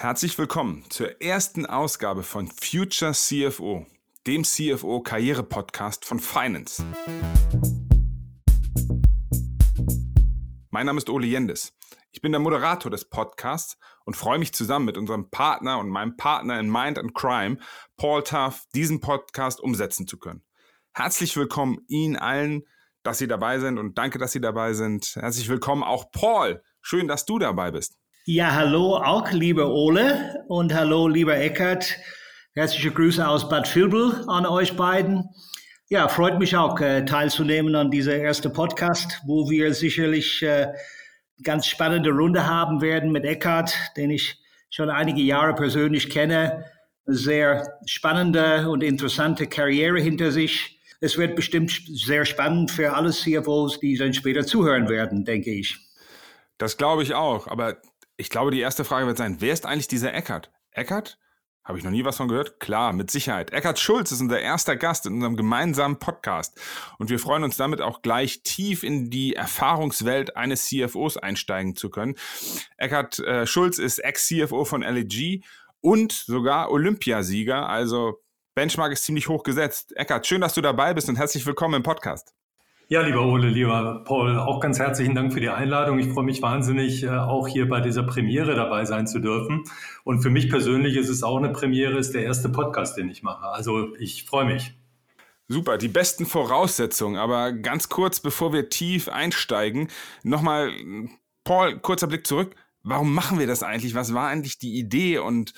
Herzlich willkommen zur ersten Ausgabe von Future CFO, dem CFO Karriere Podcast von Finance. Mein Name ist Ole Jendes. Ich bin der Moderator des Podcasts und freue mich zusammen mit unserem Partner und meinem Partner in Mind and Crime, Paul Tuff, diesen Podcast umsetzen zu können. Herzlich willkommen Ihnen allen, dass Sie dabei sind und danke, dass Sie dabei sind. Herzlich willkommen auch Paul. Schön, dass du dabei bist. Ja, hallo auch, lieber Ole und hallo, lieber Eckert. Herzliche Grüße aus Bad Vilbel an euch beiden. Ja, freut mich auch, äh, teilzunehmen an dieser ersten Podcast, wo wir sicherlich äh, ganz spannende Runde haben werden mit Eckart, den ich schon einige Jahre persönlich kenne. Sehr spannende und interessante Karriere hinter sich. Es wird bestimmt sehr spannend für alle CFOs, die dann später zuhören werden, denke ich. Das glaube ich auch. Aber ich glaube, die erste Frage wird sein, wer ist eigentlich dieser Eckert? Eckert? Habe ich noch nie was von gehört? Klar, mit Sicherheit. Eckert Schulz ist unser erster Gast in unserem gemeinsamen Podcast. Und wir freuen uns damit auch gleich tief in die Erfahrungswelt eines CFOs einsteigen zu können. Eckert äh, Schulz ist Ex-CFO von LEG und sogar Olympiasieger. Also Benchmark ist ziemlich hoch gesetzt. Eckert, schön, dass du dabei bist und herzlich willkommen im Podcast. Ja, lieber Ole, lieber Paul, auch ganz herzlichen Dank für die Einladung. Ich freue mich wahnsinnig, äh, auch hier bei dieser Premiere dabei sein zu dürfen. Und für mich persönlich ist es auch eine Premiere, ist der erste Podcast, den ich mache. Also ich freue mich. Super, die besten Voraussetzungen. Aber ganz kurz, bevor wir tief einsteigen, nochmal, Paul, kurzer Blick zurück. Warum machen wir das eigentlich? Was war eigentlich die Idee und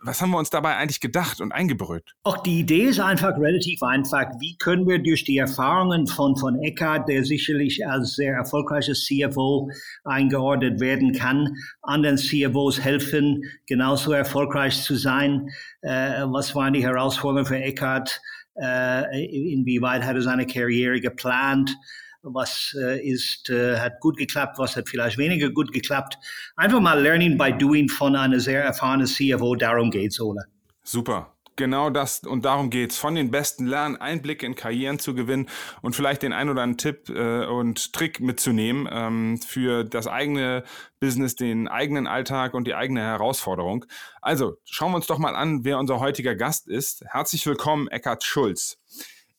was haben wir uns dabei eigentlich gedacht und eingebrüht? Auch die Idee ist einfach relativ einfach. Wie können wir durch die Erfahrungen von, von Eckhart, der sicherlich als sehr erfolgreiches CFO eingeordnet werden kann, anderen CFOs helfen, genauso erfolgreich zu sein? Äh, was waren die Herausforderungen für Eckhart? Äh, inwieweit hat er seine Karriere geplant? Was äh, ist, äh, hat gut geklappt, was hat vielleicht weniger gut geklappt. Einfach mal Learning by Doing von einer sehr erfahrenen CFO, darum geht's, Ole. Super. Genau das und darum geht's. Von den Besten lernen, Einblicke in Karrieren zu gewinnen und vielleicht den ein oder anderen Tipp äh, und Trick mitzunehmen ähm, für das eigene Business, den eigenen Alltag und die eigene Herausforderung. Also schauen wir uns doch mal an, wer unser heutiger Gast ist. Herzlich willkommen, Eckhard Schulz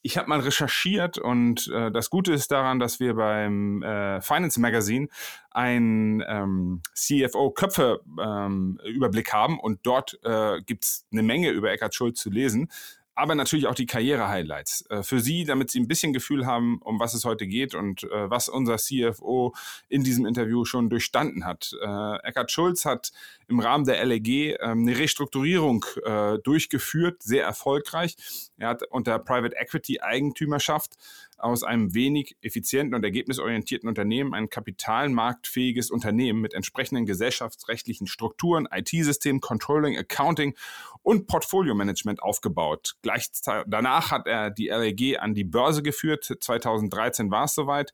ich habe mal recherchiert und äh, das Gute ist daran, dass wir beim äh, Finance Magazine einen ähm, CFO-Köpfe-Überblick ähm, haben und dort äh, gibt es eine Menge über Eckhard Schulz zu lesen aber natürlich auch die Karriere-Highlights äh, für Sie, damit Sie ein bisschen Gefühl haben, um was es heute geht und äh, was unser CFO in diesem Interview schon durchstanden hat. Äh, Eckhard Schulz hat im Rahmen der LEG ähm, eine Restrukturierung durchgeführt, sehr erfolgreich. Er hat unter Private Equity Eigentümerschaft aus einem wenig effizienten und ergebnisorientierten Unternehmen ein kapitalmarktfähiges Unternehmen mit entsprechenden gesellschaftsrechtlichen Strukturen, IT-System, Controlling, Accounting und Portfolio-Management aufgebaut. Gleich danach hat er die LAG an die Börse geführt. 2013 war es soweit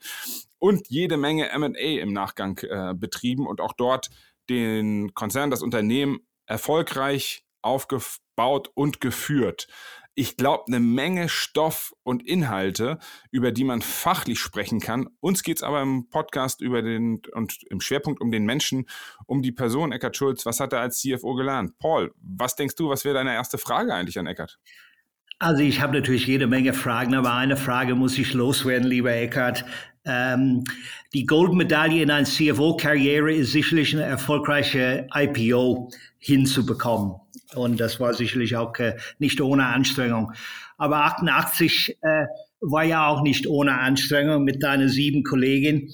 und jede Menge M&A im Nachgang äh, betrieben und auch dort den Konzern, das Unternehmen erfolgreich aufgebaut und geführt ich glaube, eine Menge Stoff und Inhalte, über die man fachlich sprechen kann. Uns geht es aber im Podcast über den und im Schwerpunkt um den Menschen, um die Person Eckert Schulz. Was hat er als CFO gelernt? Paul, was denkst du, was wäre deine erste Frage eigentlich an Eckert? Also ich habe natürlich jede Menge Fragen, aber eine Frage muss ich loswerden, lieber Eckert. Ähm, die Goldmedaille in einer CFO-Karriere ist sicherlich eine erfolgreiche IPO hinzubekommen. Und das war sicherlich auch äh, nicht ohne Anstrengung. Aber 88 äh, war ja auch nicht ohne Anstrengung mit deinen sieben Kollegen.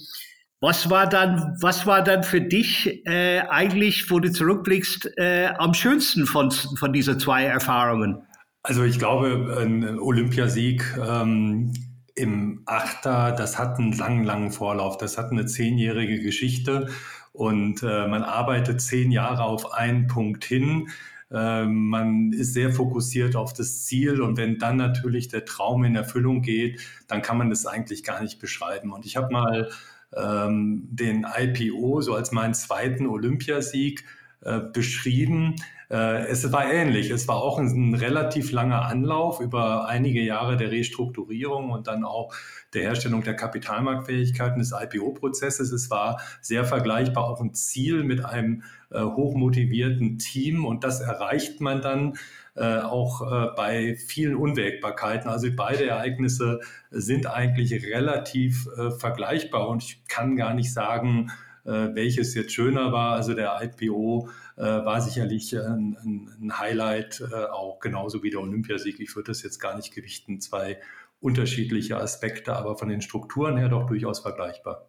Was war dann, was war dann für dich äh, eigentlich, wo du zurückblickst, äh, am schönsten von, von diesen zwei Erfahrungen? Also ich glaube, ein Olympiasieg ähm, im Achter, das hat einen langen, langen Vorlauf. Das hat eine zehnjährige Geschichte und äh, man arbeitet zehn Jahre auf einen Punkt hin. Ähm, man ist sehr fokussiert auf das Ziel und wenn dann natürlich der Traum in Erfüllung geht, dann kann man das eigentlich gar nicht beschreiben. Und ich habe mal ähm, den IPO so als meinen zweiten Olympiasieg äh, beschrieben. Äh, es war ähnlich. Es war auch ein, ein, relativ langer Anlauf über einige Jahre der Restrukturierung und dann auch der Herstellung der Kapitalmarktfähigkeiten des IPO-Prozesses. Es war sehr vergleichbar auch ein Ziel mit einem äh, hochmotivierten Team und das erreicht man dann äh, auch äh, bei vielen Unwägbarkeiten. Also beide Ereignisse sind eigentlich relativ äh, vergleichbar und ich kann gar nicht sagen, äh, welches jetzt schöner war. Also der IPO äh, war sicherlich ein, ein Highlight, äh, auch genauso wie der Olympiasieg. Ich würde das jetzt gar nicht gewichten, zwei unterschiedliche Aspekte, aber von den Strukturen her doch durchaus vergleichbar.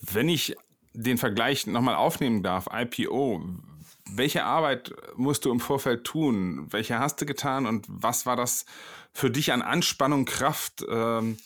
Wenn ich den Vergleich nochmal aufnehmen darf, IPO, welche Arbeit musst du im Vorfeld tun? Welche hast du getan und was war das für dich an Anspannung, Kraft? Ähm,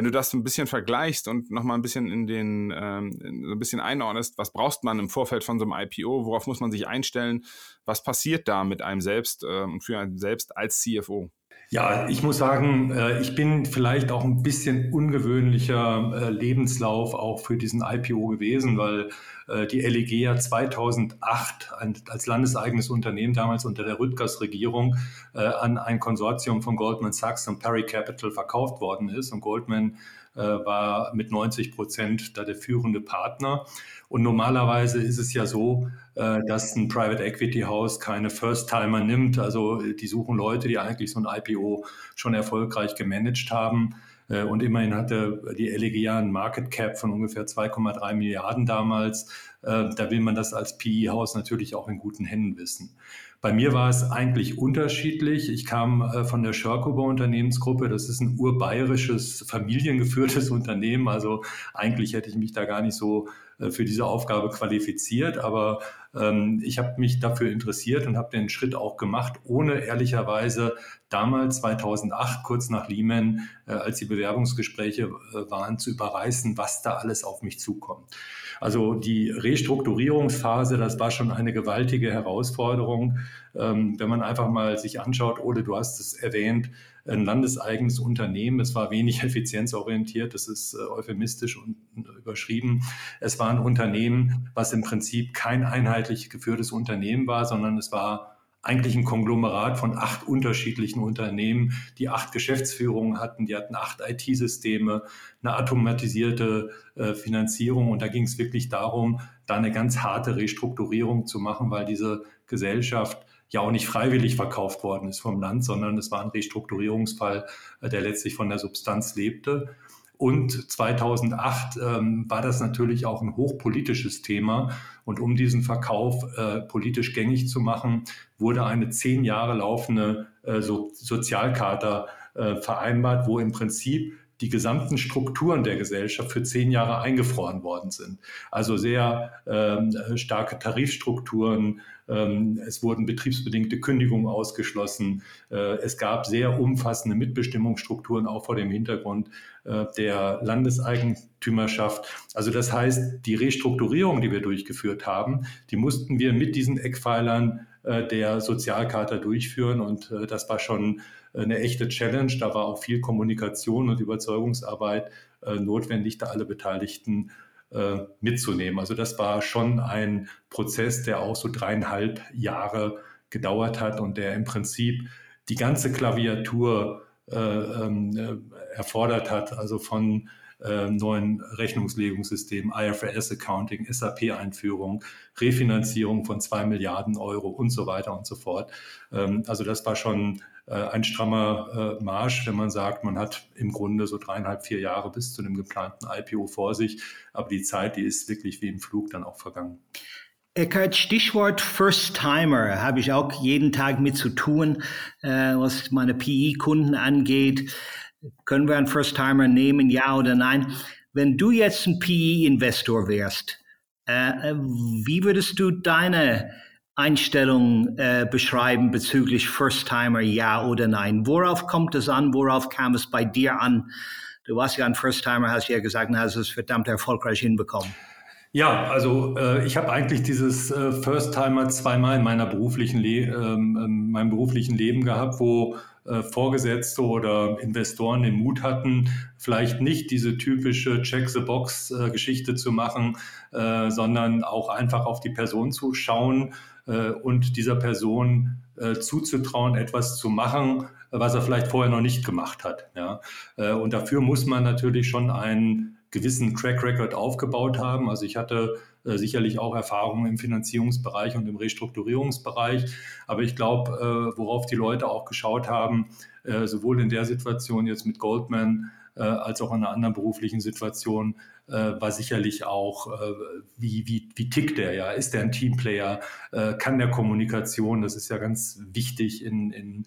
wenn du das ein bisschen vergleichst und nochmal ein bisschen in den, ähm, so ein bisschen einordnest, was braucht man im Vorfeld von so einem IPO? Worauf muss man sich einstellen? Was passiert da mit einem selbst äh, und für einen selbst als CFO? Ja, ich muss sagen, äh, ich bin vielleicht auch ein bisschen ungewöhnlicher äh, Lebenslauf auch für diesen IPO gewesen, weil äh, die LEG ja 2008 als landeseigenes Unternehmen damals unter der Rüttgers-Regierung an ein Konsortium von Goldman Sachs und Perry Capital verkauft worden ist. Und Goldman war mit 90 Prozent da der führende Partner. Und normalerweise ist es ja so, dass ein Private Equity House keine First-Timer nimmt. Also die suchen Leute, die eigentlich so ein IPO schon erfolgreich gemanagt haben. Äh, und immerhin hatte die LEG ja ein Market Cap von ungefähr 2,3 Milliarden damals. Äh, da will man das als PE-Haus natürlich auch in guten Händen wissen. Bei mir war es eigentlich unterschiedlich. Ich kam äh, von der Schörkober Unternehmensgruppe. Das ist ein urbayerisches, familiengeführtes Unternehmen. Also eigentlich hätte ich mich da gar nicht so äh, für diese Aufgabe qualifiziert. Aber ähm, ich habe mich dafür interessiert und habe den Schritt auch gemacht, ohne ehrlicherweise damals 2008, kurz nach Lehman, äh, als die Bewerbungsgespräche äh, waren, zu überreißen, was da alles auf mich zukommt. Also die Restrukturierungsphase, das war schon eine gewaltige Herausforderung. Ähm, wenn man einfach mal sich anschaut, Ole, du hast es erwähnt, ein landeseigenes Unternehmen. Es war wenig effizienzorientiert, das ist äh, euphemistisch und überschrieben. Es war ein Unternehmen, was im Prinzip kein einheitlich geführtes Unternehmen war, sondern es war eigentlich ein Konglomerat von acht unterschiedlichen Unternehmen, die acht Geschäftsführungen hatten, die hatten acht IT-Systeme, eine automatisierte äh, Finanzierung und da ging es wirklich darum, da eine ganz harte Restrukturierung zu machen, weil diese Gesellschaft ja auch nicht freiwillig verkauft worden ist vom Land, sondern es war ein Restrukturierungsfall, äh, der letztlich von der Substanz lebte. Und 2008 ähm, war das natürlich auch ein hochpolitisches Thema. Und um diesen Verkauf äh, politisch gängig zu machen, wurde eine zehn Jahre laufende äh, so Sozialcharta äh, vereinbart, wo im Prinzip die gesamten Strukturen der Gesellschaft für zehn Jahre eingefroren worden sind. Also sehr ähm, starke Tarifstrukturen, es wurden betriebsbedingte Kündigungen ausgeschlossen, äh, es gab sehr umfassende Mitbestimmungsstrukturen auch vor dem Hintergrund äh, der Landeseigentümerschaft. Also das heißt, die Restrukturierung, die wir durchgeführt haben, die mussten wir mit diesen Eckpfeilern äh, der Sozialkarte durchführen und das war schon eine echte Challenge. Da war auch viel Kommunikation und Überzeugungsarbeit notwendig, da alle Beteiligten äh, mitzunehmen. Also das war schon ein Prozess, der auch so dreieinhalb Jahre gedauert hat und der im Prinzip die ganze Klaviatur äh, ähm, äh, erfordert hat, also von äh, neuen Rechnungslegungssystemen, IFRS-Accounting, SAP-Einführung, Refinanzierung von zwei Milliarden Euro und so weiter und so fort. Ähm, also das war schon äh, ein strammer äh, Marsch, wenn man sagt, man hat im Grunde so dreieinhalb, vier Jahre bis zu dem geplanten IPO vor sich. Aber die Zeit, die ist wirklich wie im Flug dann auch vergangen. Eckhard, Stichwort First-Timer habe ich auch jeden Tag mit zu tun, äh, was meine PE-Kunden angeht. Können wir einen First-Timer nehmen, ja oder nein? Wenn du jetzt ein PE-Investor wärst, äh, wie würdest du deine Einstellung äh, beschreiben bezüglich First-Timer, ja oder nein? Worauf kommt es an? Worauf kam es bei dir an? Du warst ja ein First-Timer, hast ja gesagt, und hast es verdammt erfolgreich hinbekommen. Ja, also äh, ich habe eigentlich dieses äh, First-Timer zweimal in meiner beruflichen Le ähm, ähm, meinem beruflichen Leben gehabt, wo Vorgesetzte oder Investoren den Mut hatten, vielleicht nicht diese typische Check-the-Box-Geschichte zu machen, äh, sondern auch einfach auf die Person zu schauen äh, und dieser Person äh, zuzutrauen, etwas zu machen, was er vielleicht vorher noch nicht gemacht hat. Äh, und dafür muss man natürlich schon einen gewissen Track Record aufgebaut haben. Also ich hatte äh, sicherlich auch Erfahrungen im Finanzierungsbereich und im Restrukturierungsbereich. Aber ich glaube, äh, worauf die Leute auch geschaut haben, äh, sowohl in der Situation jetzt mit Goldman äh, als auch in einer anderen beruflichen Situation, äh, war sicherlich auch, äh, wie, wie, wie tickt der ja? Ist der ein Teamplayer? Kann der Kommunikation? Das ist ja ganz wichtig in, in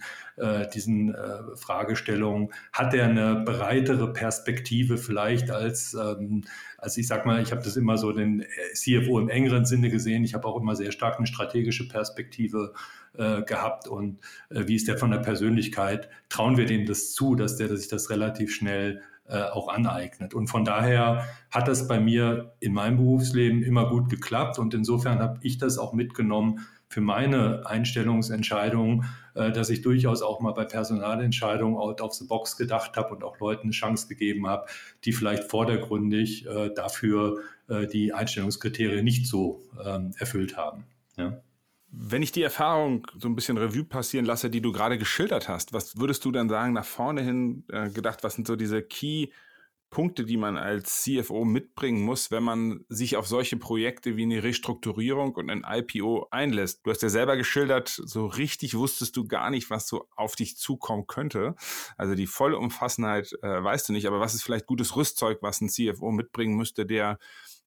diesen Fragestellungen. Hat er eine breitere Perspektive vielleicht als, ähm, als ich sag mal, ich habe das immer so den CFO im engeren Sinne gesehen. Ich habe auch immer sehr stark eine strategische Perspektive gehabt und wie ist der von der Persönlichkeit? Trauen wir dem das zu, dass der dass sich das relativ schnell äh, auch aneignet. Und von daher hat das bei mir in meinem Berufsleben immer gut geklappt und insofern habe ich das auch mitgenommen für meine Einstellungsentscheidungen, äh, dass ich durchaus auch mal bei Personalentscheidungen out of the box gedacht habe und auch Leuten eine Chance gegeben habe, die vielleicht vordergründig äh, dafür die Einstellungskriterien nicht so ähm, erfüllt haben. Ja. Wenn ich die Erfahrung so ein bisschen Revue passieren lasse, die du gerade geschildert hast, was würdest du dann sagen, nach vorne hin äh, gedacht, was sind so diese Key-Punkte, die man als CFO mitbringen muss, wenn man sich auf solche Projekte wie eine Restrukturierung und ein IPO einlässt? Du hast ja selber geschildert, so richtig wusstest du gar nicht, was so auf dich zukommen könnte. Also die Vollumfassenheit äh, weißt du nicht, aber was ist vielleicht gutes Rüstzeug, was ein CFO mitbringen müsste, der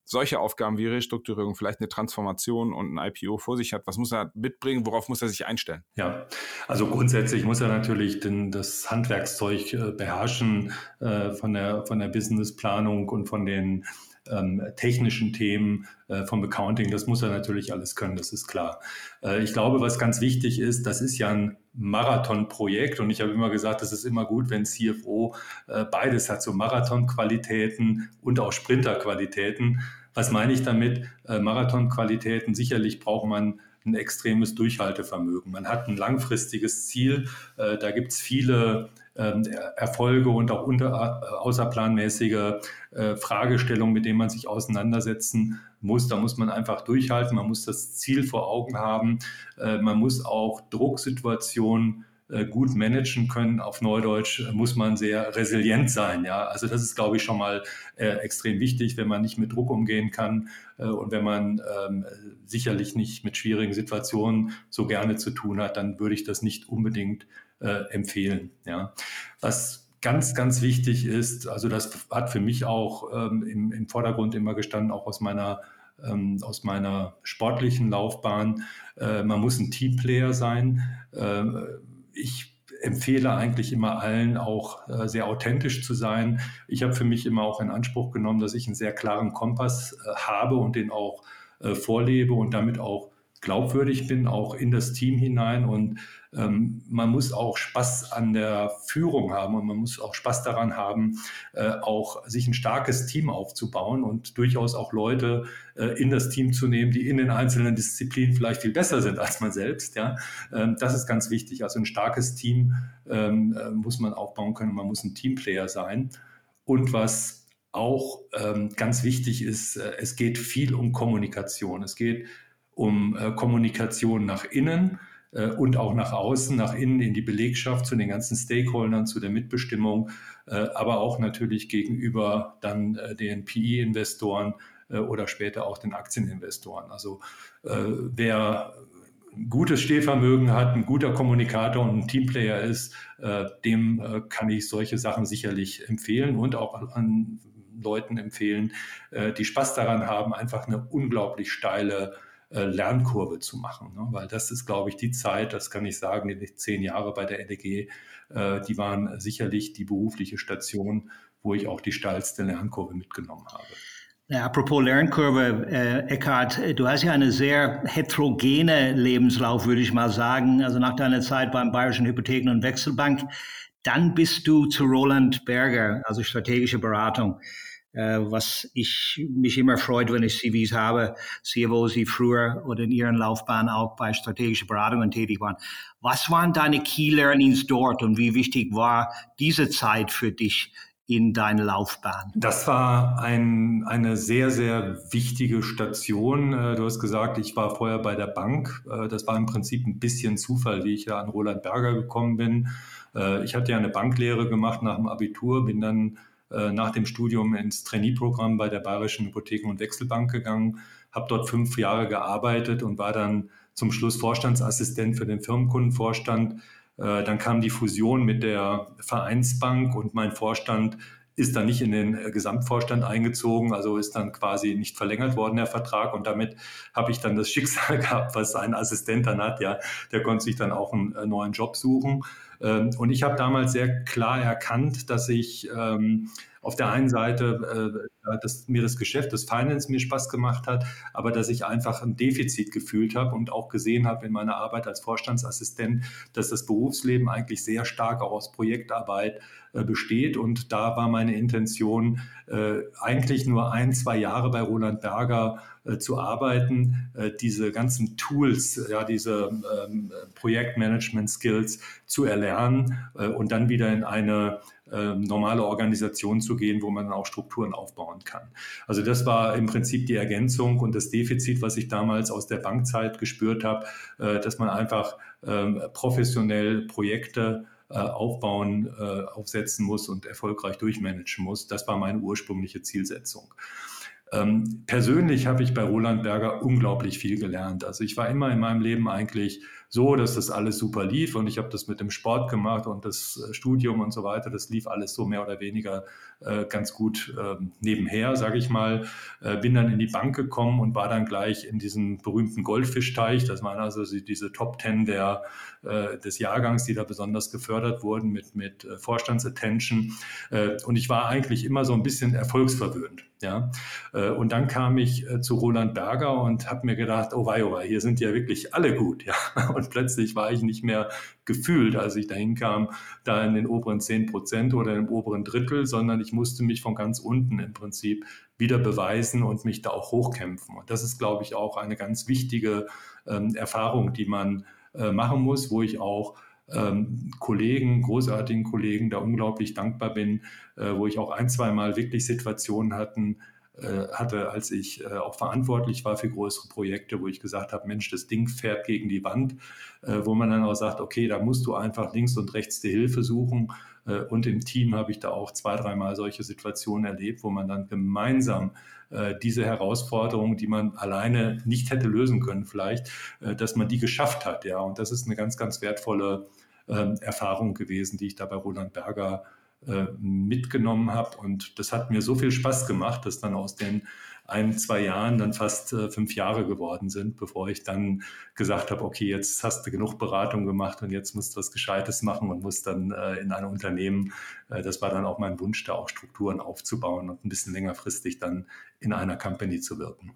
solche Aufgaben wie Restrukturierung, vielleicht eine Transformation und ein IPO vor sich hat, was muss er mitbringen, worauf muss er sich einstellen? Ja, also grundsätzlich muss er natürlich den, das Handwerkszeug äh, beherrschen äh, von, der, von der Businessplanung und von den ähm, technischen Themen äh, vom Accounting, das muss er natürlich alles können, das ist klar. Äh, ich glaube, was ganz wichtig ist, das ist ja ein Marathonprojekt und ich habe immer gesagt, es ist immer gut, wenn CFO äh, beides hat, so Marathonqualitäten und auch Sprinterqualitäten. Was meine ich damit? Äh, Marathonqualitäten, sicherlich braucht man ein extremes Durchhaltevermögen. Man hat ein langfristiges Ziel. Äh, da gibt es viele ähm, Erfolge und auch unter, äh, außerplanmäßige äh, Fragestellungen, mit denen man sich auseinandersetzen muss. Da muss man einfach durchhalten. Man muss das Ziel vor Augen haben. man muss auch Drucksituationen äh, gut managen können. Auf Neudeutsch äh, muss man sehr resilient sein. Ja, also das ist, glaube ich, schon mal äh, extrem wichtig, wenn man nicht mit Druck umgehen kann äh, und wenn man ähm, sicherlich nicht mit schwierigen Situationen so gerne zu tun hat, dann würde ich das nicht unbedingt äh, empfehlen. Ja, was ganz, ganz wichtig ist, also das hat für mich auch ähm, im, im Vordergrund immer gestanden, auch aus meiner ähm, aus meiner sportlichen Laufbahn. Äh, man muss ein Teamplayer sein. Ich empfehle eigentlich immer allen auch äh, sehr authentisch zu sein. Ich habe für mich immer auch in Anspruch genommen, dass ich einen sehr klaren Kompass äh, habe und den auch äh, vorlebe und damit auch glaubwürdig bin, auch in das Team hinein. Und ähm, man muss auch Spaß an der Führung haben und man muss auch Spaß daran haben, äh, auch sich ein starkes Team aufzubauen und durchaus auch Leute äh, in das Team zu nehmen, die in den einzelnen Disziplinen vielleicht viel besser sind als man selbst. Ja, ähm, das ist ganz wichtig. Also ein starkes Team ähm, äh, muss man aufbauen können. Man muss ein Teamplayer sein. Und was auch ähm, ganz wichtig ist, äh, es geht viel um Kommunikation. Es geht um äh, Kommunikation nach innen äh, und auch nach außen, nach innen in die Belegschaft, zu den ganzen Stakeholdern, zu der Mitbestimmung, äh, aber auch natürlich gegenüber dann äh, den PE-Investoren äh, oder später auch den Aktieninvestoren. Also wer gutes Stehvermögen hat, ein guter Kommunikator und ein Teamplayer ist, dem kann ich solche Sachen sicherlich empfehlen und auch an Leuten empfehlen, die Spaß daran haben, einfach eine unglaublich steile Lernkurve zu machen. Ne? Weil das ist, glaube ich, die Zeit, das kann ich sagen, die zehn Jahre bei der LDG, äh, die waren sicherlich die berufliche Station, wo ich auch die steilste Lernkurve mitgenommen habe. Ja, apropos Lernkurve, äh, Eckhard, du hast ja eine sehr heterogene Lebenslauf, würde ich mal sagen. Also nach deiner Zeit beim Bayerischen Hypotheken- und Wechselbank, dann bist du zu Roland Berger, also strategische Beratung äh, was ich mich immer freut, wenn ich CVs habe, wo Sie früher oder in Ihren Laufbahn auch bei strategischen Beratungen tätig waren. Was waren deine Key Learnings dort und wie wichtig war diese Zeit für dich in deine Laufbahn? Das war ein, eine sehr, sehr wichtige Station. Äh, du hast gesagt, ich war vorher bei der Bank. Äh, das war im Prinzip ein bisschen Zufall, wie ich da an Roland Berger gekommen bin. Äh, ich hatte ja eine Banklehre gemacht nach dem Abitur, bin dann nach dem Studium ins Trainee-Programm bei der Bayerischen Hypotheken- und Wechselbank gegangen, habe dort fünf Jahre gearbeitet und war dann zum Schluss Vorstandsassistent für den Firmenkundenvorstand äh, dann kam die Fusion mit der Vereinsbank und mein Vorstand ist dann nicht in den äh, Gesamtvorstand eingezogen, also ist dann quasi nicht verlängert worden, der Vertrag. Und damit habe ich dann das Schicksal gehabt, was ein Assistent dann hat, ja, der konnte sich dann auch einen äh, neuen Job suchen. Ähm, und ich habe damals sehr klar erkannt, dass ich ähm, auf der einen Seite, äh, dass mir das Geschäft, das Finance mir Spaß gemacht hat, aber dass ich einfach ein Defizit gefühlt habe und auch gesehen habe in meiner Arbeit als Vorstandsassistent, dass das Berufsleben eigentlich sehr stark auch aus Projektarbeit äh, besteht. Und da war meine Intention, äh, eigentlich nur ein, zwei Jahre bei Roland Berger äh, zu arbeiten, äh, diese ganzen Tools, ja, diese ähm, Projektmanagement-Skills zu erlernen äh, und dann wieder in eine ähm, normale Organisation zu gehen, wo man auch Strukturen aufbauen kann. Also das war im Prinzip die Ergänzung und das Defizit, was ich damals aus der Bankzeit gespürt habe, äh, dass man einfach ähm, professionell Projekte äh, aufbauen, aufsetzen muss und erfolgreich durchmanagen muss. Das war meine ursprüngliche Zielsetzung. Ähm, persönlich habe ich bei Roland Berger unglaublich viel gelernt. Also ich war immer in meinem Leben eigentlich so, dass das alles super lief und ich habe das mit dem Sport gemacht und das äh, Studium und so weiter. Das lief alles so mehr oder weniger äh, ganz gut äh, nebenher, sage ich mal. Äh, bin dann in die Bank gekommen und war dann gleich in diesem berühmten Goldfischteich. Das waren also diese Top Ten der, äh, des Jahrgangs, die da besonders gefördert wurden mit, mit äh, Vorstandsattention. und ich war eigentlich immer so ein bisschen erfolgsverwöhnt. Ja, und dann kam ich zu Roland Berger und habe mir gedacht, oh wei, oh wei, hier sind ja wirklich alle gut. Ja, und plötzlich war ich nicht mehr gefühlt, als ich dahin kam, da in den oberen 10 Prozent oder im oberen Drittel, sondern ich musste mich von ganz unten im Prinzip wieder beweisen und mich da auch hochkämpfen. Und das ist, glaube ich, auch eine ganz wichtige ähm, Erfahrung, die man äh, machen muss, wo ich auch ähm, Kollegen, großartigen Kollegen, da unglaublich dankbar bin, äh, wo ich auch ein, zwei Mal wirklich Situationen hatten, hatte, als ich äh, auch verantwortlich war für größere Projekte, wo ich gesagt habe, Mensch, das Ding fährt gegen die Wand, äh, wo man dann auch sagt, okay, da musst du einfach links und rechts die Hilfe suchen. Und im Team habe ich da auch zwei, dreimal solche Situationen erlebt, wo man dann gemeinsam diese Herausforderungen, die man alleine nicht hätte lösen können, vielleicht, dass man die geschafft hat. Ja, und das ist eine ganz, ganz wertvolle ähm, Erfahrung gewesen, die ich da bei Roland Berger äh, mitgenommen habe. Und das hat mir so viel Spaß gemacht, dass dann aus den ein, zwei Jahren dann fast äh, fünf Jahre geworden sind, bevor ich dann gesagt habe, okay, jetzt hast du genug Beratung gemacht und jetzt musst du was Gescheites machen und musst dann äh, in einem Unternehmen, äh, das war dann auch mein Wunsch, da auch Strukturen aufzubauen und ein bisschen längerfristig dann in einer Company zu wirken.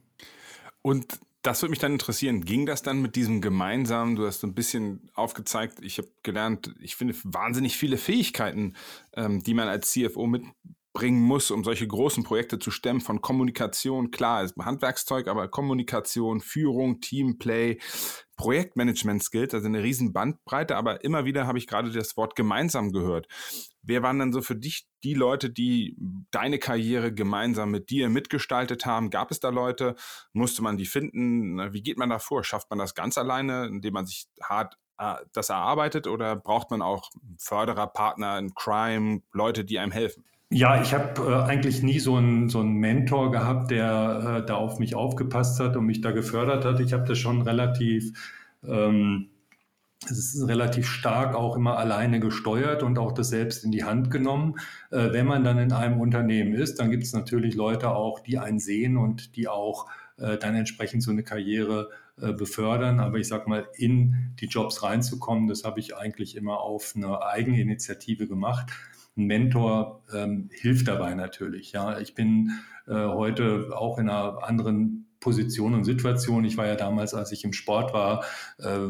Und das würde mich dann interessieren. Ging das dann mit diesem gemeinsamen, du hast so ein bisschen aufgezeigt, ich habe gelernt, ich finde wahnsinnig viele Fähigkeiten, ähm, die man als CFO mitbringen muss, um solche großen Projekte zu stemmen, von Kommunikation, klar, ist Handwerkszeug, aber Kommunikation, Führung, Teamplay, Projektmanagement-Skills, also eine riesen Bandbreite, aber immer wieder habe ich gerade das Wort gemeinsam gehört. Wer waren dann so für dich die Leute, die deine Karriere gemeinsam mit dir mitgestaltet haben? Gab es da Leute? Musste man die finden? Wie geht man da vor? Schafft man das ganz alleine, indem man sich hart äh, das erarbeitet oder braucht man auch Förderer, Partner in Crime, Leute, die einem helfen? Ja, ich habe äh, eigentlich nie so einen, so einen Mentor gehabt, der äh, da auf mich aufgepasst hat und mich da gefördert hat. Ich habe das schon relativ, ähm, es ist relativ stark auch immer alleine gesteuert und auch das selbst in die Hand genommen. Äh, wenn man dann in einem Unternehmen ist, dann gibt es natürlich Leute auch, die einen sehen und die auch äh, dann entsprechend so eine Karriere äh, befördern. Aber ich sage mal, in die Jobs reinzukommen, das habe ich eigentlich immer auf eine Eigeninitiative gemacht ein Mentor ähm, hilft dabei natürlich. Ja, ich bin äh, heute auch in einer anderen Position und Situation. Ich war ja damals, als ich im Sport war, äh,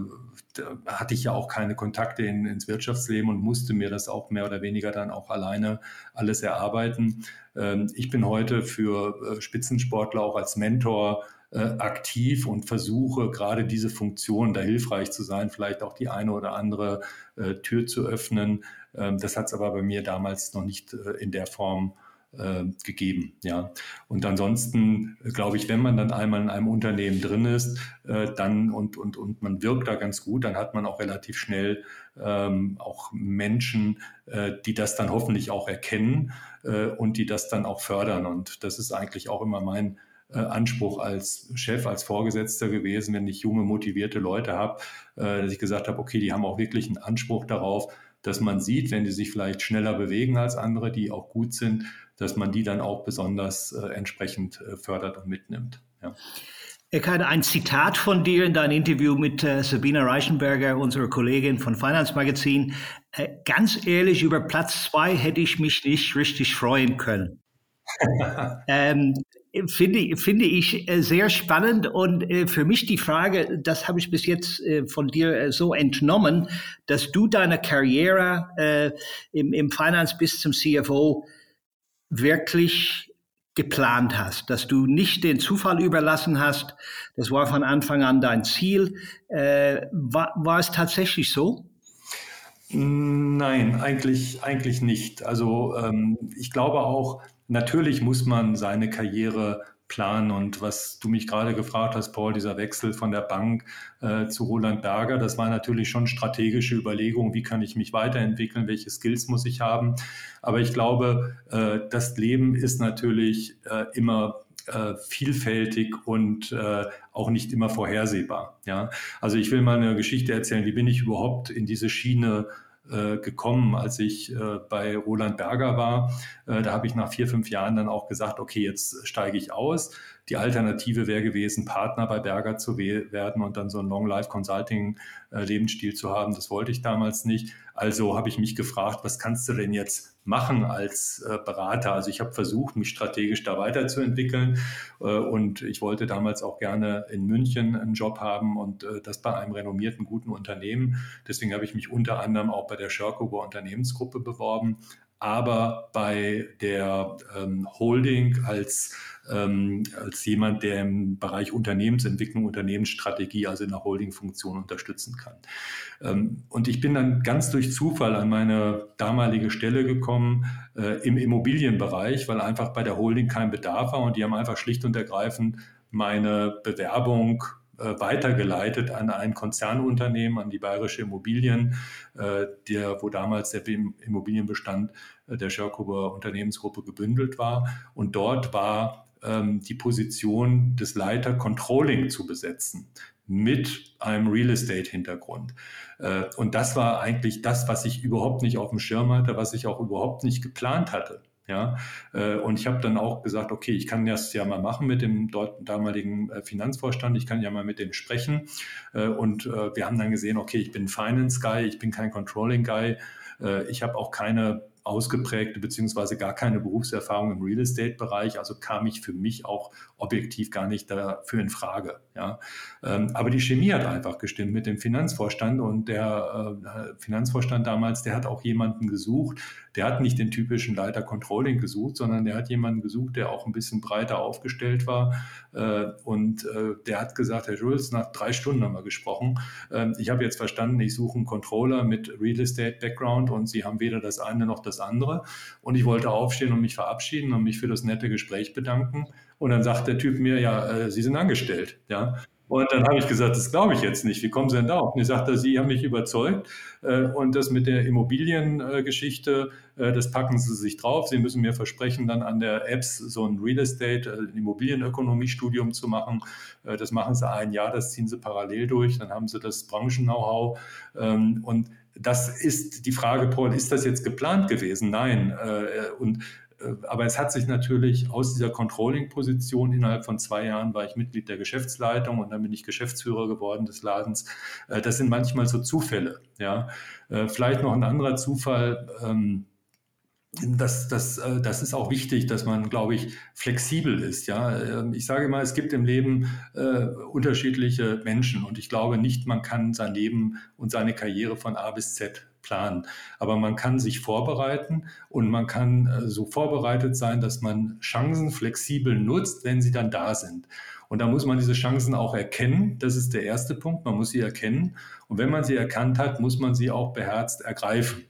hatte ich ja auch keine Kontakte in, ins Wirtschaftsleben und musste mir das auch mehr oder weniger dann auch alleine alles erarbeiten. Ähm, ich bin heute für äh, Spitzensportler auch als Mentor äh, aktiv und versuche gerade diese Funktion da hilfreich zu sein, vielleicht auch die eine oder andere äh, Tür zu öffnen. Ähm, das hat es aber bei mir damals noch nicht äh, in der Form äh, gegeben. Ja. Und ansonsten glaube ich, wenn man dann einmal in einem Unternehmen drin ist, äh, dann und, und, und man wirkt da ganz gut, dann hat man auch relativ schnell ähm, auch Menschen, äh, die das dann hoffentlich auch erkennen äh, und die das dann auch fördern. Und das ist eigentlich auch immer mein äh, Anspruch als Chef, als Vorgesetzter gewesen, wenn ich junge, motivierte Leute habe, äh, dass ich gesagt habe, okay, die haben auch wirklich einen Anspruch darauf, dass man sieht, wenn die sich vielleicht schneller bewegen als andere, die auch gut sind, dass man die dann auch besonders äh, entsprechend äh, fördert und mitnimmt. Ja. Eckhard, ein Zitat von dir in deinem Interview mit äh, Sabine Reichenberger, unserer Kollegin von Finance Magazin. Äh, ganz ehrlich, über Platz zwei hätte ich mich nicht richtig freuen können. ähm, finde, finde ich äh, sehr spannend und äh, für mich die Frage, das habe ich bis jetzt äh, von dir so entnommen, dass du deine Karriere im, Finance bis zum CFO wirklich geplant hast, dass du nicht den Zufall überlassen hast. Das war von Anfang an dein Ziel. war, war es tatsächlich so? Nein, eigentlich, eigentlich nicht. Also ähm, ich glaube auch, Natürlich muss man seine Karriere planen. Und was du mich gerade gefragt hast, Paul, dieser Wechsel von der Bank äh, zu Roland Berger, das war natürlich schon strategische Überlegung, wie kann ich mich weiterentwickeln, welche Skills muss ich haben. Aber ich glaube, äh, das Leben ist natürlich äh, immer äh, vielfältig und äh, auch nicht immer vorhersehbar. Ja? Also ich will mal eine Geschichte erzählen, wie bin ich überhaupt in diese Schiene äh, gekommen, als ich äh, bei Roland Berger war. Äh, da habe ich nach vier, fünf Jahren dann auch gesagt, okay, jetzt steige ich aus. Die Alternative wäre gewesen, Partner bei Berger zu werden und dann so einen Long-Life-Consulting-Lebensstil zu haben. Das wollte ich damals nicht. Also habe ich mich gefragt, was kannst du denn jetzt machen als äh, Berater? Also ich habe versucht, mich strategisch da weiterzuentwickeln äh, und ich wollte damals auch gerne in München einen Job haben und äh, das bei einem renommierten, guten Unternehmen. Deswegen habe ich mich unter anderem auch bei der Schörkober Unternehmensgruppe beworben, aber bei der ähm, Holding als, ähm, als jemand, der im Bereich Unternehmensentwicklung, Unternehmensstrategie, also in der Holding-Funktion unterstützen kann. Ähm, und ich bin dann ganz durch Zufall an meine damalige Stelle gekommen äh, im Immobilienbereich, weil einfach bei der Holding kein Bedarf war und die haben einfach schlicht und ergreifend meine Bewerbung weitergeleitet an ein Konzernunternehmen, an die Bayerische Immobilien, äh, der, wo damals der Immobilienbestand äh, der Schörkober Unternehmensgruppe gebündelt war. Und dort war ähm, die Position des Leiter Controlling zu besetzen mit einem Real Estate-Hintergrund. Und das war eigentlich das, was ich überhaupt nicht auf dem Schirm hatte, was ich auch überhaupt nicht geplant hatte. Ja, äh, und ich habe dann auch gesagt, okay, ich kann das ja mal machen mit dem dort damaligen äh, Finanzvorstand, ich kann ja mal mit dem sprechen. Äh, und wir haben dann gesehen, okay, ich bin Finance Guy, ich bin kein Controlling Guy, ich habe auch keine ausgeprägte beziehungsweise gar keine Berufserfahrung im Real Estate-Bereich, also kam ich für mich auch objektiv gar nicht dafür in Frage. Ja. Ähm, aber die Chemie hat einfach gestimmt mit dem Finanzvorstand und der Finanzvorstand damals, der hat auch jemanden gesucht, der hat nicht den typischen Leiter Controlling gesucht, sondern der hat jemanden gesucht, der auch ein bisschen breiter aufgestellt war äh, und äh, der hat gesagt, Herr Jules, nach drei Stunden haben wir gesprochen, ähm, ich habe jetzt verstanden, ich suche einen Controller mit Real Estate Background und Sie haben weder das eine noch das andere und ich wollte aufstehen und mich verabschieden und mich für das nette Gespräch bedanken und dann sagt der Typ mir, ja, äh, Sie sind angestellt. Ja. Und dann habe ich gesagt, das glaube ich jetzt nicht. Wie kommen Sie denn da? Und ich sagte, Sie haben mich überzeugt. Äh, und das mit der Immobiliengeschichte, äh, das packen Sie sich drauf. Sie müssen mir versprechen, dann an der EBS so ein Real Estate, Immobilienökonomie-Studium zu machen. Das machen Sie ein Jahr, das ziehen Sie parallel durch. Dann haben Sie das Branchen-Know-how. Ähm, und das ist die Frage, Paul, ist das jetzt geplant gewesen? Nein. Und äh, aber es hat sich natürlich aus dieser Controlling-Position innerhalb von zwei Jahren war ich Mitglied der Geschäftsleitung und dann bin ich Geschäftsführer geworden des Ladens. Äh, das sind manchmal so Zufälle. Ja, äh, vielleicht noch ein anderer Zufall. Ähm, das, das, äh, das ist auch wichtig, dass man, glaube ich, flexibel ist. Ja, ähm, ich sage mal, es gibt im Leben äh, unterschiedliche Menschen und ich glaube nicht, man kann sein Leben und seine Karriere von A bis Z planen. Aber man kann sich vorbereiten und man kann äh, so vorbereitet sein, dass man Chancen flexibel nutzt, wenn sie dann da sind. Und da muss man diese Chancen auch erkennen. Das ist der erste Punkt. Man muss sie erkennen. Und wenn man sie erkannt hat, muss man sie auch beherzt ergreifen.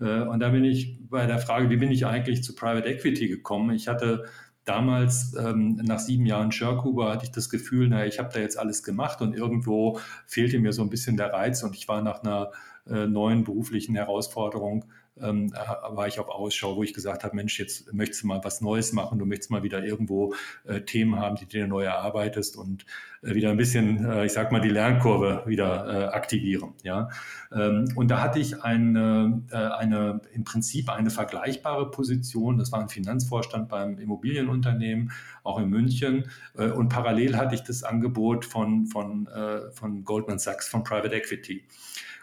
Äh, und da bin ich bei der Frage, wie bin ich eigentlich zu Private Equity gekommen? Ich hatte damals, ähm, nach sieben Jahren Sherkuba, hatte ich das Gefühl, naja, ich habe da jetzt alles gemacht und irgendwo fehlte mir so ein bisschen der Reiz und ich war nach einer äh, neuen beruflichen Herausforderung ähm, war ich auf Ausschau, wo ich gesagt habe, Mensch, jetzt möchtest du mal was Neues machen, du möchtest mal wieder irgendwo äh, Themen haben, die du neu erarbeitest und äh, wieder ein bisschen, äh, ich sag mal, die Lernkurve wieder äh, aktivieren. Ja? Ähm, und da hatte ich eine, äh, eine, im Prinzip eine vergleichbare Position, das war ein Finanzvorstand beim Immobilienunternehmen, auch in München. Und parallel hatte ich das Angebot von, von, von Goldman Sachs, von Private Equity.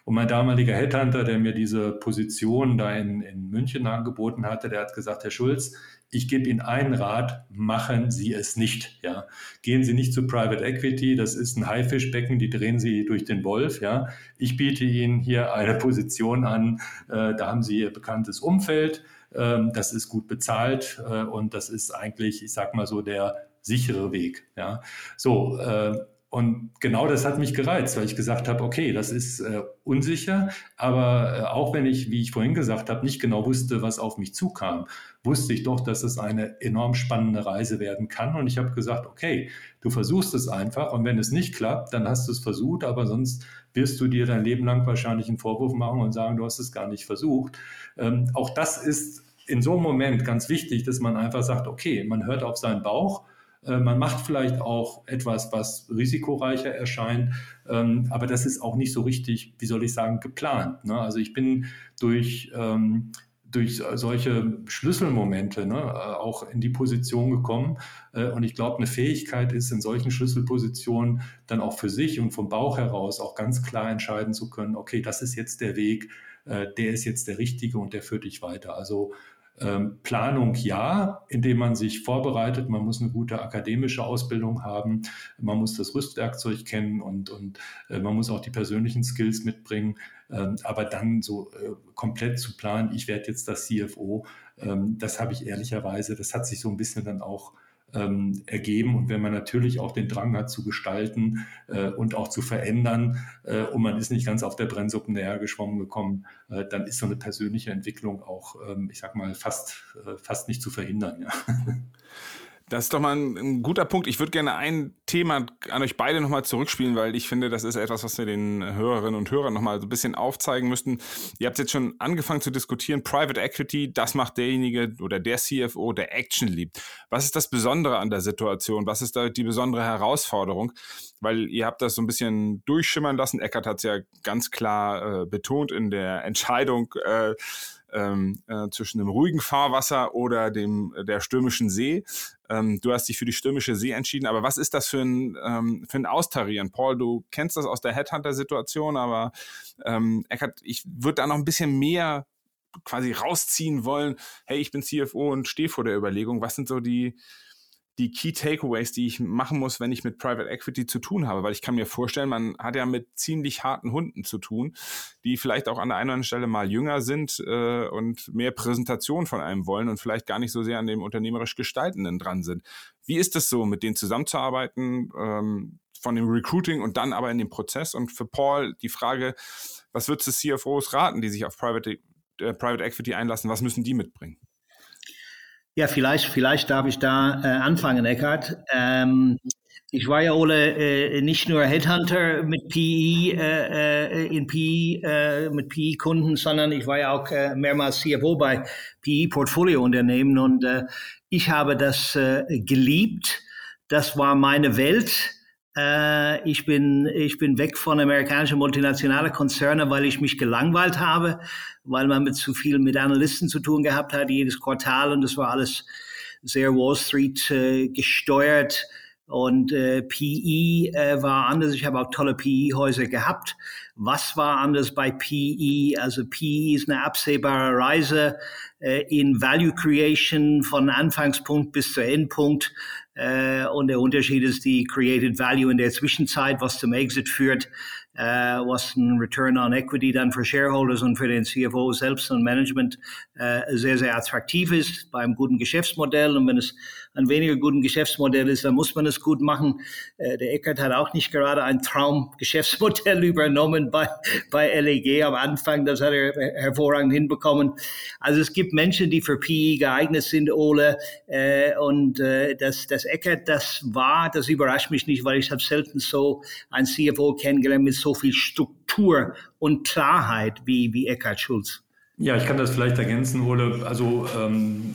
Und mein damaliger Headhunter, der mir diese Position da in, in München angeboten hatte, der hat gesagt, Herr Schulz, ich gebe Ihnen einen Rat, machen Sie es nicht. Ja. Gehen Sie nicht zu Private Equity, das ist ein Haifischbecken, die drehen Sie durch den Wolf. Ja. Ich biete Ihnen hier eine Position an, äh, da haben Sie Ihr bekanntes Umfeld, äh, das ist gut bezahlt äh, und das ist eigentlich, ich sag mal so, der sichere Weg. Ja. So, äh, und genau das hat mich gereizt, weil ich gesagt habe, okay, das ist äh, unsicher, aber äh, auch wenn ich, wie ich vorhin gesagt habe, nicht genau wusste, was auf mich zukam, wusste ich doch, dass es eine enorm spannende Reise werden kann. Und ich habe gesagt, okay, du versuchst es einfach und wenn es nicht klappt, dann hast du es versucht, aber sonst wirst du dir dein Leben lang wahrscheinlich einen Vorwurf machen und sagen, du hast es gar nicht versucht. Ähm, auch das ist in so einem Moment ganz wichtig, dass man einfach sagt, okay, man hört auf seinen Bauch man macht vielleicht auch etwas, was risikoreicher erscheint, ähm, aber das ist auch nicht so richtig, wie soll ich sagen, geplant. Ne? Also ich bin durch, ähm, durch solche Schlüsselmomente ne, äh, auch in die Position gekommen. Äh, und ich glaube, eine Fähigkeit ist, in solchen Schlüsselpositionen dann auch für sich und vom Bauch heraus auch ganz klar entscheiden zu können, okay, das ist jetzt der Weg, der ist jetzt der richtige und der führt dich weiter. Also ähm, Planung ja, indem man sich vorbereitet. Man muss eine gute akademische Ausbildung haben. Man muss das Rüstwerkzeug kennen und, und äh, man muss auch die persönlichen Skills mitbringen. Ähm, aber dann so äh, komplett zu planen, ich werde jetzt das CFO, ähm, das habe ich ehrlicherweise, das hat sich so ein bisschen dann auch ähm, ergeben. Und wenn man natürlich auch den Drang hat zu gestalten äh, und auch zu verändern äh, und man ist nicht ganz auf der Brennsuppe näher geschwommen gekommen, äh, dann ist so eine persönliche Entwicklung auch, ähm, ich sag mal, fast, äh, fast nicht zu verhindern. Ja. Das ist doch mal ein, ein guter Punkt. Ich würde gerne ein Thema an euch beide nochmal zurückspielen, weil ich finde, das ist etwas, was wir den Hörerinnen und Hörern nochmal so ein bisschen aufzeigen müssten. Ihr habt jetzt schon angefangen zu diskutieren. Private Equity, das macht derjenige oder der CFO, der Action liebt. Was ist das Besondere an der Situation? Was ist da die besondere Herausforderung? Weil ihr habt das so ein bisschen durchschimmern lassen. Eckert hat es ja ganz klar äh, betont in der Entscheidung, äh, ähm, äh, zwischen dem ruhigen Fahrwasser oder dem der stürmischen See. Ähm, du hast dich für die stürmische See entschieden, aber was ist das für ein, ähm, für ein Austarieren? Paul, du kennst das aus der Headhunter-Situation, aber ähm, Eckert, ich würde da noch ein bisschen mehr quasi rausziehen wollen. Hey, ich bin CFO und stehe vor der Überlegung, was sind so die, die Key Takeaways, die ich machen muss, wenn ich mit Private Equity zu tun habe, weil ich kann mir vorstellen, man hat ja mit ziemlich harten Hunden zu tun, die vielleicht auch an der einen oder anderen Stelle mal jünger sind äh, und mehr Präsentation von einem wollen und vielleicht gar nicht so sehr an dem unternehmerisch Gestaltenden dran sind. Wie ist es so, mit denen zusammenzuarbeiten, ähm, von dem Recruiting und dann aber in dem Prozess? Und für Paul die Frage, was würdest du CFOs raten, die sich auf Private, äh, Private Equity einlassen? Was müssen die mitbringen? Ja, vielleicht, vielleicht darf ich da äh, anfangen, Eckhard. Ähm, ich war ja Ole äh, nicht nur Headhunter mit PE äh, äh in PE äh, mit PE Kunden, sondern ich war ja auch äh, mehrmals CFO bei PE Portfolio Unternehmen und äh, ich habe das äh, geliebt. Das war meine Welt. Äh, ich bin ich bin weg von amerikanischen multinationalen Konzernen, weil ich mich gelangweilt habe weil man mit zu viel mit Analysten zu tun gehabt hat, jedes Quartal und das war alles sehr Wall Street äh, gesteuert. Und äh, PE äh, war anders. Ich habe auch tolle PE-Häuser gehabt. Was war anders bei PE? Also PE ist eine absehbare Reise äh, in Value Creation von Anfangspunkt bis zu Endpunkt. Äh, und der Unterschied ist die Created Value in der Zwischenzeit, was zum Exit führt äh, was ein Return on Equity dann für Shareholders und für den CFO selbst und Management äh, sehr, sehr attraktiv ist bei einem guten Geschäftsmodell. Und wenn es ein weniger guten Geschäftsmodell ist, dann muss man es gut machen. Äh, der Eckert hat auch nicht gerade ein Traumgeschäftsmodell übernommen bei, bei LEG am Anfang. Das hat er hervorragend hinbekommen. Also es gibt Menschen, die für PE geeignet sind, Ole. Äh, und äh, das, das Eckert, das war, das überrascht mich nicht, weil ich habe selten so ein CFO kennengelernt mit so viel Struktur und Klarheit wie, wie Eckhard Schulz. Ja, ich kann das vielleicht ergänzen, Ole. Also ähm,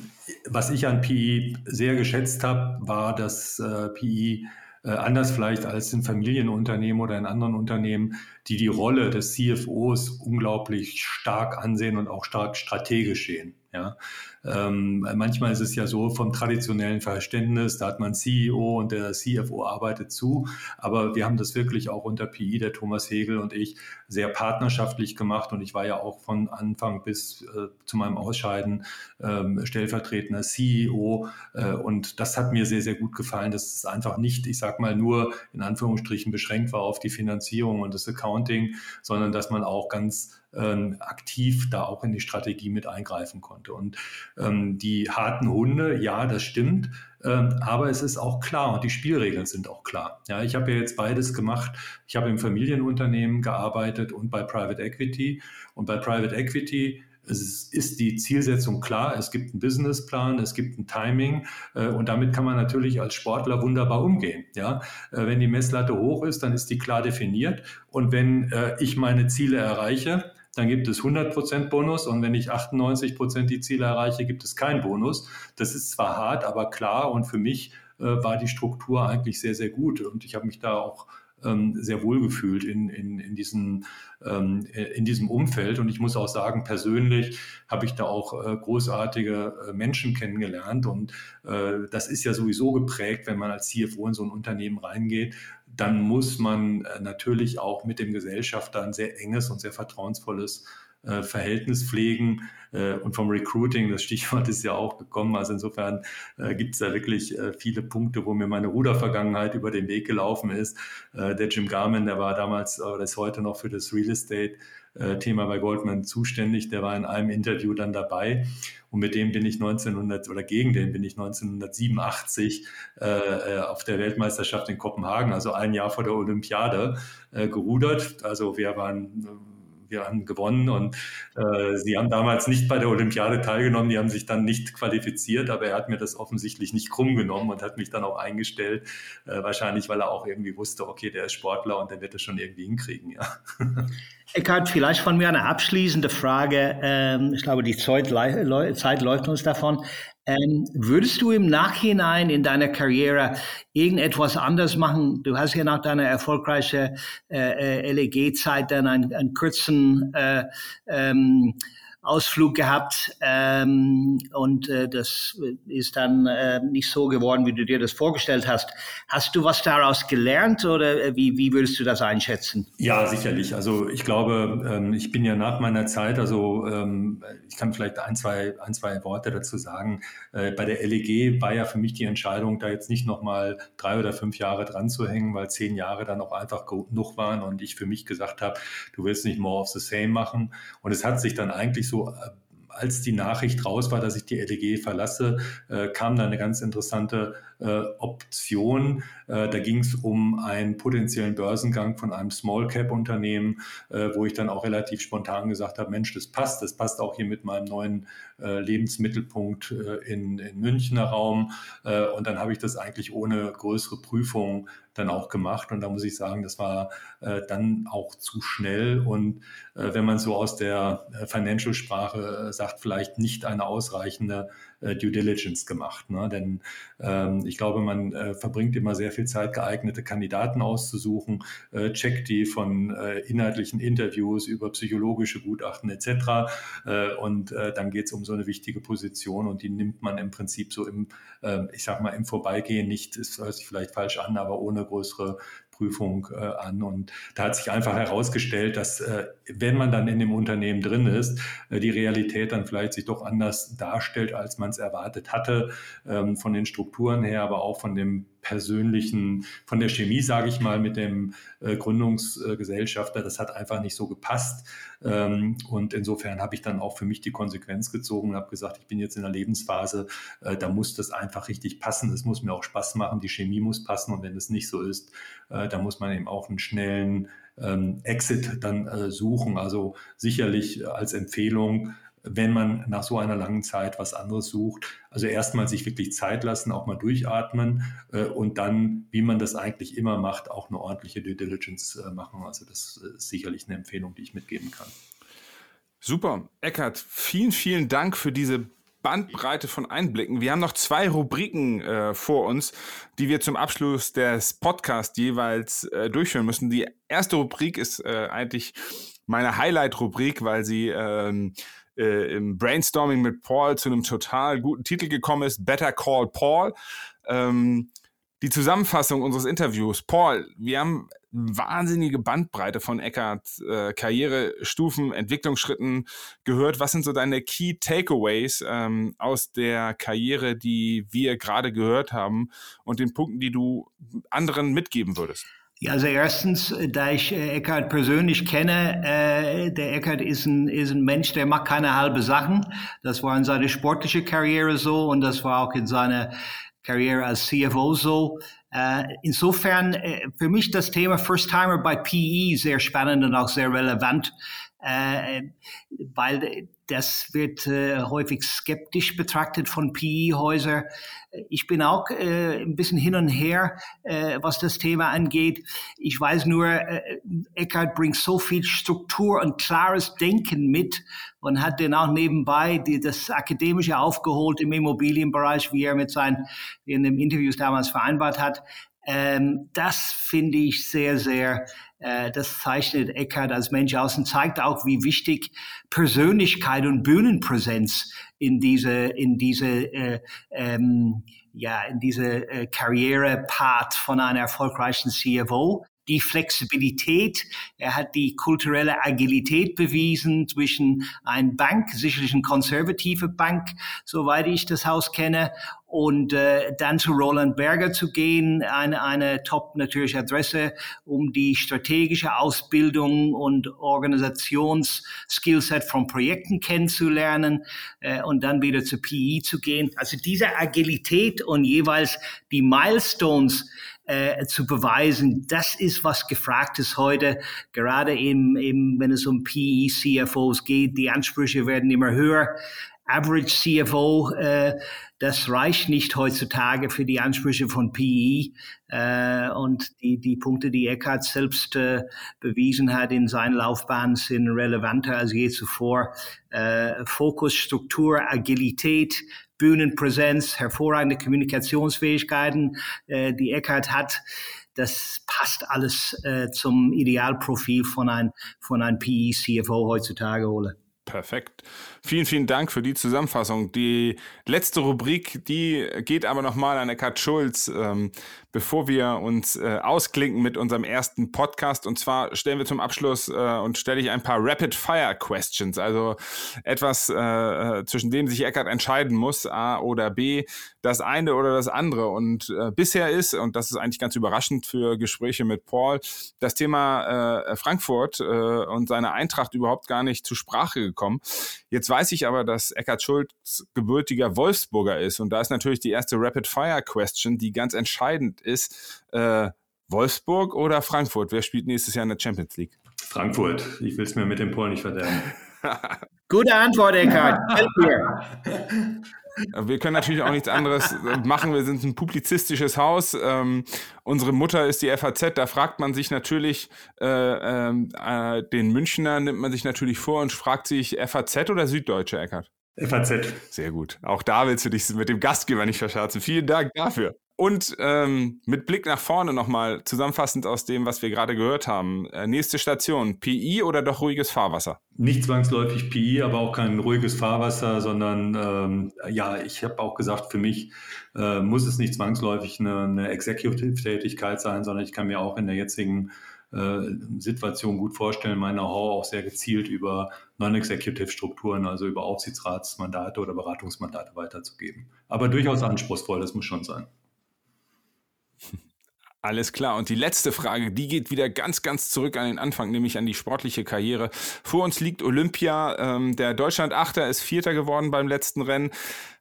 was ich an PI sehr geschätzt habe, war, dass äh, PI äh, anders vielleicht als in Familienunternehmen oder in anderen Unternehmen, die die Rolle des CFOs unglaublich stark ansehen und auch stark strategisch sehen. Ja. Ähm, manchmal ist es ja so vom traditionellen Verständnis, da hat man CEO und der CFO arbeitet zu, aber wir haben das wirklich auch unter PI, der Thomas Hegel und ich, sehr partnerschaftlich gemacht. Und ich war ja auch von Anfang bis äh, zu meinem Ausscheiden äh, stellvertretender CEO äh, und das hat mir sehr, sehr gut gefallen, dass es einfach nicht, ich sag mal, nur in Anführungsstrichen beschränkt war auf die Finanzierung und das Accounting, sondern dass man auch ganz ähm, aktiv da auch in die Strategie mit eingreifen konnte. Und ähm, die harten Hunde, ja, das stimmt. Ähm, aber es ist auch klar und die Spielregeln sind auch klar. Ja, ich habe ja jetzt beides gemacht. Ich habe im Familienunternehmen gearbeitet und bei Private Equity. Und bei Private Equity es ist die Zielsetzung klar, es gibt einen Businessplan, es gibt ein Timing äh, und damit kann man natürlich als Sportler wunderbar umgehen. Ja? Äh, wenn die Messlatte hoch ist, dann ist die klar definiert und wenn äh, ich meine Ziele erreiche, dann gibt es 100% Bonus und wenn ich 98% die Ziele erreiche, gibt es keinen Bonus. Das ist zwar hart, aber klar und für mich äh, war die Struktur eigentlich sehr, sehr gut und ich habe mich da auch ähm, sehr wohl gefühlt in, in, in, diesen, ähm, in diesem Umfeld. Und ich muss auch sagen, persönlich habe ich da auch äh, großartige äh, Menschen kennengelernt. Und äh, das ist ja sowieso geprägt, wenn man als CFO in so ein Unternehmen reingeht, dann muss man äh, natürlich auch mit dem Gesellschafter ein sehr enges und sehr vertrauensvolles äh, Verhältnis pflegen. Äh, und vom Recruiting, das Stichwort ist ja auch gekommen. Also insofern äh, gibt es da wirklich äh, viele Punkte, wo mir meine Rudervergangenheit über den Weg gelaufen ist. Äh, der Jim Garman, der war damals oder ist heute noch für das Real Estate Thema bei Goldman zuständig. Der war in einem Interview dann dabei und mit dem bin ich 1900 oder gegen den bin ich 1987 äh, auf der Weltmeisterschaft in Kopenhagen, also ein Jahr vor der Olympiade, äh, gerudert. Also wir waren wir haben gewonnen und äh, sie haben damals nicht bei der Olympiade teilgenommen, die haben sich dann nicht qualifiziert, aber er hat mir das offensichtlich nicht krumm genommen und hat mich dann auch eingestellt, äh, wahrscheinlich weil er auch irgendwie wusste, okay, der ist Sportler und der wird das schon irgendwie hinkriegen, ja. Eckhard, vielleicht von mir eine abschließende Frage. Ähm, ich glaube, die Zeit, Zeit läuft uns davon. Ähm, würdest du im Nachhinein in deiner Karriere irgendetwas anders machen? Du hast ja nach deiner erfolgreichen äh, äh LEG-Zeit dann einen, einen kurzen äh, ähm, Ausflug gehabt ähm, und äh, das ist dann äh, nicht so geworden, wie du dir das vorgestellt hast. Hast du was daraus gelernt oder äh, wie, wie würdest du das einschätzen? Ja, sicherlich. Also ich glaube, ähm, ich bin ja nach meiner Zeit, also ähm, ich kann vielleicht ein, zwei, ein, zwei Worte dazu sagen. Äh, bei der LEG war ja für mich die Entscheidung, da jetzt nicht nochmal drei oder fünf Jahre dran zu hängen, weil zehn Jahre dann auch einfach genug waren und ich für mich gesagt habe, du willst nicht more of the same machen. Und es hat sich dann eigentlich so so äh, als die Nachricht raus war, dass ich die LDG verlasse, äh, kam da eine ganz interessante äh, Option. Äh, da ging es um einen potenziellen Börsengang von einem Small Cap Unternehmen, äh, wo ich dann auch relativ spontan gesagt habe, Mensch, das passt, das passt auch hier mit meinem neuen Lebensmittelpunkt äh, in, in Münchner Raum. und dann habe ich das eigentlich ohne größere Prüfung dann auch gemacht. Und da muss ich sagen, das war äh, dann auch zu schnell und äh, wenn man so aus der äh, Financial-Sprache sagt, vielleicht nicht eine ausreichende äh, Due Diligence gemacht. Ne? Denn ähm, ich glaube, man äh, verbringt immer sehr viel Zeit, geeignete Kandidaten auszusuchen, äh, checkt die von äh, inhaltlichen Interviews über psychologische Gutachten etc. Äh, und äh, dann geht es um so eine wichtige Position und die nimmt man im Prinzip so im, ähm, ich sag mal, im Vorbeigehen nicht, es hört sich vielleicht falsch an, aber ohne größere Prüfung äh, an. Und da hat sich einfach herausgestellt, dass äh, wenn man dann in dem Unternehmen drin ist, äh, die Realität dann vielleicht sich doch anders darstellt, als man es erwartet hatte, ähm, von den Strukturen her, aber auch von dem persönlichen, von der Chemie, sage ich mal, mit dem äh, Gründungsgesellschafter, das hat einfach nicht so gepasst. Ähm, und insofern habe ich dann auch für mich die Konsequenz gezogen und habe gesagt, ich bin jetzt in der Lebensphase, äh, da muss das einfach richtig passen. Es muss mir auch Spaß machen, die Chemie muss passen. Und wenn es nicht so ist, äh, da muss man eben auch einen schnellen ähm, Exit dann äh, suchen. Also sicherlich als Empfehlung, wenn man nach so einer langen Zeit was anderes sucht. Also erstmal sich wirklich Zeit lassen, auch mal durchatmen äh, und dann, wie man das eigentlich immer macht, auch eine ordentliche Due Diligence äh, machen. Also das ist sicherlich eine Empfehlung, die ich mitgeben kann. Super. Eckert, vielen, vielen Dank für diese Bandbreite von Einblicken. Wir haben noch zwei Rubriken äh, vor uns, die wir zum Abschluss des Podcasts jeweils äh, durchführen müssen. Die erste Rubrik ist äh, eigentlich meine Highlight-Rubrik, weil sie ähm, äh, im Brainstorming mit Paul zu einem total guten Titel gekommen ist, Better Call Paul. Ähm, die Zusammenfassung unseres Interviews. Paul, wir haben wahnsinnige Bandbreite von Eckart, äh, Karrierestufen, Entwicklungsschritten gehört. Was sind so deine Key Takeaways ähm, aus der Karriere, die wir gerade gehört haben und den Punkten, die du anderen mitgeben würdest? Ja, also erstens, äh, da ich äh, Eckhart persönlich kenne, äh, der Eckhart ist ein, ist ein Mensch, der macht keine halbe Sachen. Das war in seiner sportlichen Karriere so und das war auch in seiner Karriere als CFO so. Äh, insofern äh, für mich das Thema First Timer bei PE sehr spannend und auch sehr relevant, weil das wird äh, häufig skeptisch betrachtet von PE-Häusern. Ich bin auch äh, ein bisschen hin und her, äh, was das Thema angeht. Ich weiß nur, äh, Eckhart bringt so viel Struktur und klares Denken mit und hat dann auch nebenbei die, das Akademische aufgeholt im Immobilienbereich, wie er mit seinen in den Interviews damals vereinbart hat. Ähm, das finde ich sehr, sehr, äh, das zeichnet Eckhart als Mensch aus und zeigt auch, wie wichtig Persönlichkeit und Bühnenpräsenz in diese, in diese, äh, ähm, ja, in diese äh, Karriere-Part von einer erfolgreichen CFO die Flexibilität, er hat die kulturelle Agilität bewiesen zwischen ein Bank, sicherlich eine konservative Bank, soweit ich das Haus kenne, und äh, dann zu Roland Berger zu gehen, eine, eine top natürlich Adresse, um die strategische Ausbildung und Organisationsskillset von Projekten kennenzulernen äh, und dann wieder zu PE zu gehen. Also diese Agilität und jeweils die Milestones äh, zu beweisen, das ist was gefragt ist heute, gerade im, im, wenn es um PE, CFOs geht, die Ansprüche werden immer höher. Average CFO, äh, das reicht nicht heutzutage für die Ansprüche von PE. Äh, und die, die Punkte, die Eckhart selbst äh, bewiesen hat in seiner Laufbahn, sind relevanter als je zuvor. Äh, Fokus, Struktur, Agilität, Bühnenpräsenz, hervorragende Kommunikationsfähigkeiten, äh, die Eckhart hat das passt alles äh, zum Idealprofil von ein, von ein PE-CFO heutzutage, Ole. Perfekt. Vielen, vielen Dank für die Zusammenfassung. Die letzte Rubrik, die geht aber nochmal an Eckhard Schulz, ähm, bevor wir uns äh, ausklinken mit unserem ersten Podcast. Und zwar stellen wir zum Abschluss äh, und stelle ich ein paar Rapid-Fire-Questions, also etwas, äh, äh, zwischen dem sich Eckhard entscheiden muss, A oder B, das eine oder das andere. Und äh, bisher ist, und das ist eigentlich ganz überraschend für Gespräche mit Paul, das Thema äh, Frankfurt äh, und seine Eintracht überhaupt gar nicht zur Sprache gekommen. Jetzt weiß ich aber, dass Eckhard Schulz gebürtiger Wolfsburger ist. Und da ist natürlich die erste Rapid-Fire-Question, die ganz entscheidend ist. Äh, Wolfsburg oder Frankfurt? Wer spielt nächstes Jahr in der Champions League? Frankfurt. Ich will es mir mit dem Polen nicht verderben. Gute Antwort, Eckhard. Wir können natürlich auch nichts anderes machen. Wir sind ein publizistisches Haus. Ähm, unsere Mutter ist die FAZ. Da fragt man sich natürlich, äh, ähm, äh, den Münchner nimmt man sich natürlich vor und fragt sich FAZ oder Süddeutsche, Eckert? FAZ. Sehr gut. Auch da willst du dich mit dem Gastgeber nicht verscherzen. Vielen Dank dafür. Und ähm, mit Blick nach vorne nochmal zusammenfassend aus dem, was wir gerade gehört haben. Äh, nächste Station, PI oder doch ruhiges Fahrwasser? Nicht zwangsläufig PI, aber auch kein ruhiges Fahrwasser, sondern ähm, ja, ich habe auch gesagt, für mich äh, muss es nicht zwangsläufig eine, eine Executive-Tätigkeit sein, sondern ich kann mir auch in der jetzigen äh, Situation gut vorstellen, mein Know-how auch sehr gezielt über Non-Executive-Strukturen, also über Aufsichtsratsmandate oder Beratungsmandate weiterzugeben. Aber durchaus anspruchsvoll, das muss schon sein. Alles klar. Und die letzte Frage, die geht wieder ganz, ganz zurück an den Anfang, nämlich an die sportliche Karriere. Vor uns liegt Olympia. Ähm, der Deutschland-Achter ist Vierter geworden beim letzten Rennen.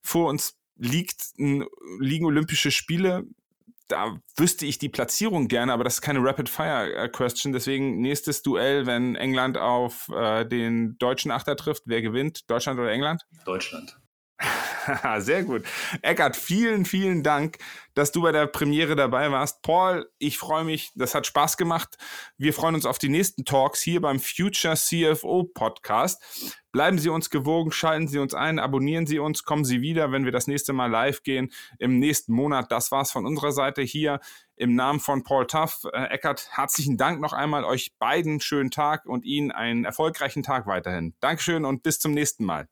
Vor uns liegt, liegen Olympische Spiele. Da wüsste ich die Platzierung gerne, aber das ist keine Rapid-Fire-Question. Deswegen nächstes Duell, wenn England auf äh, den deutschen Achter trifft. Wer gewinnt? Deutschland oder England? Deutschland. Sehr gut. Eckart, vielen, vielen Dank, dass du bei der Premiere dabei warst. Paul, ich freue mich, das hat Spaß gemacht. Wir freuen uns auf die nächsten Talks hier beim Future CFO Podcast. Bleiben Sie uns gewogen, schalten Sie uns ein, abonnieren Sie uns, kommen Sie wieder, wenn wir das nächste Mal live gehen im nächsten Monat. Das war's von unserer Seite hier im Namen von Paul Tuff. Äh, Eckart, herzlichen Dank noch einmal euch beiden schönen Tag und Ihnen einen erfolgreichen Tag weiterhin. Dankeschön und bis zum nächsten Mal.